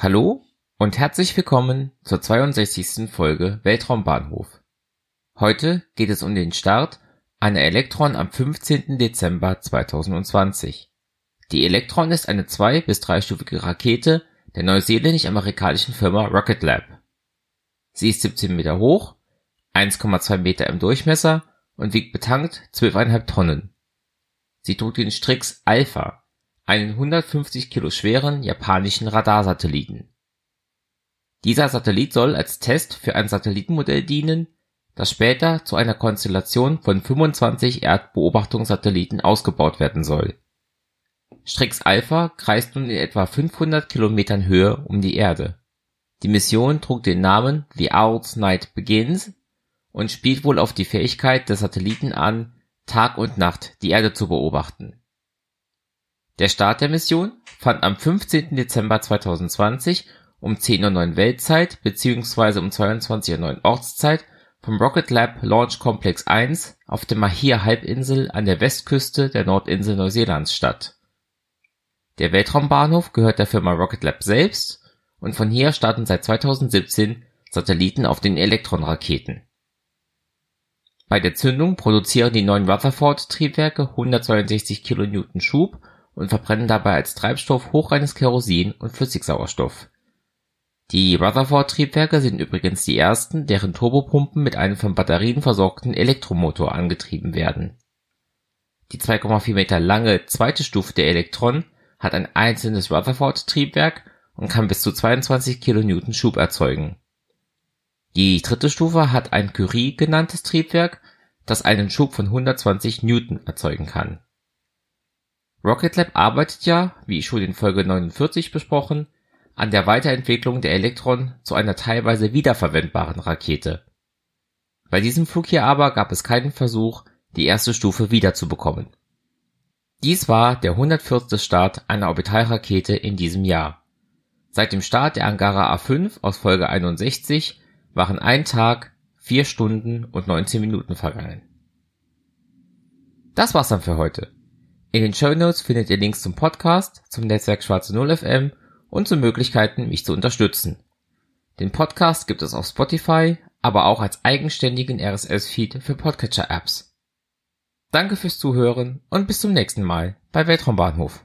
Hallo und herzlich willkommen zur 62. Folge Weltraumbahnhof. Heute geht es um den Start einer Elektron am 15. Dezember 2020. Die Elektron ist eine zwei- bis dreistufige Rakete der neuseeländisch-amerikanischen Firma Rocket Lab. Sie ist 17 Meter hoch, 1,2 Meter im Durchmesser und wiegt betankt 12,5 Tonnen. Sie trug den Strix Alpha, einen 150 Kilo schweren japanischen Radarsatelliten. Dieser Satellit soll als Test für ein Satellitenmodell dienen, das später zu einer Konstellation von 25 Erdbeobachtungssatelliten ausgebaut werden soll. Strix Alpha kreist nun in etwa 500 Kilometern Höhe um die Erde. Die Mission trug den Namen The Owl's Night Begins und spielt wohl auf die Fähigkeit des Satelliten an, Tag und Nacht die Erde zu beobachten der Start der Mission fand am 15. Dezember 2020 um 10:09 Uhr Weltzeit bzw. um 22:09 Uhr Ortszeit vom Rocket Lab Launch Complex 1 auf der Mahia-Halbinsel an der Westküste der Nordinsel Neuseelands statt. Der Weltraumbahnhof gehört der Firma Rocket Lab selbst und von hier starten seit 2017 Satelliten auf den Elektron-Raketen. Bei der Zündung produzieren die neuen Rutherford-Triebwerke 162 kN Schub und verbrennen dabei als Treibstoff hochreines Kerosin und Flüssigsauerstoff. Die Rutherford-Triebwerke sind übrigens die ersten, deren Turbopumpen mit einem von Batterien versorgten Elektromotor angetrieben werden. Die 2,4 Meter lange zweite Stufe der Elektron hat ein einzelnes Rutherford-Triebwerk und kann bis zu 22 kN Schub erzeugen. Die dritte Stufe hat ein Curie genanntes Triebwerk, das einen Schub von 120 Newton erzeugen kann Rocket Lab arbeitet ja, wie schon in Folge 49 besprochen, an der Weiterentwicklung der Electron zu einer teilweise wiederverwendbaren Rakete. Bei diesem Flug hier aber gab es keinen Versuch, die erste Stufe wiederzubekommen. Dies war der 104. Start einer Orbitalrakete in diesem Jahr. Seit dem Start der Angara A5 aus Folge 61 waren ein Tag, vier Stunden und 19 Minuten vergangen. Das war's dann für heute. In den Show Notes findet ihr Links zum Podcast, zum Netzwerk Schwarze Null FM und zu Möglichkeiten, mich zu unterstützen. Den Podcast gibt es auf Spotify, aber auch als eigenständigen RSS-Feed für Podcatcher-Apps. Danke fürs Zuhören und bis zum nächsten Mal bei Weltraumbahnhof.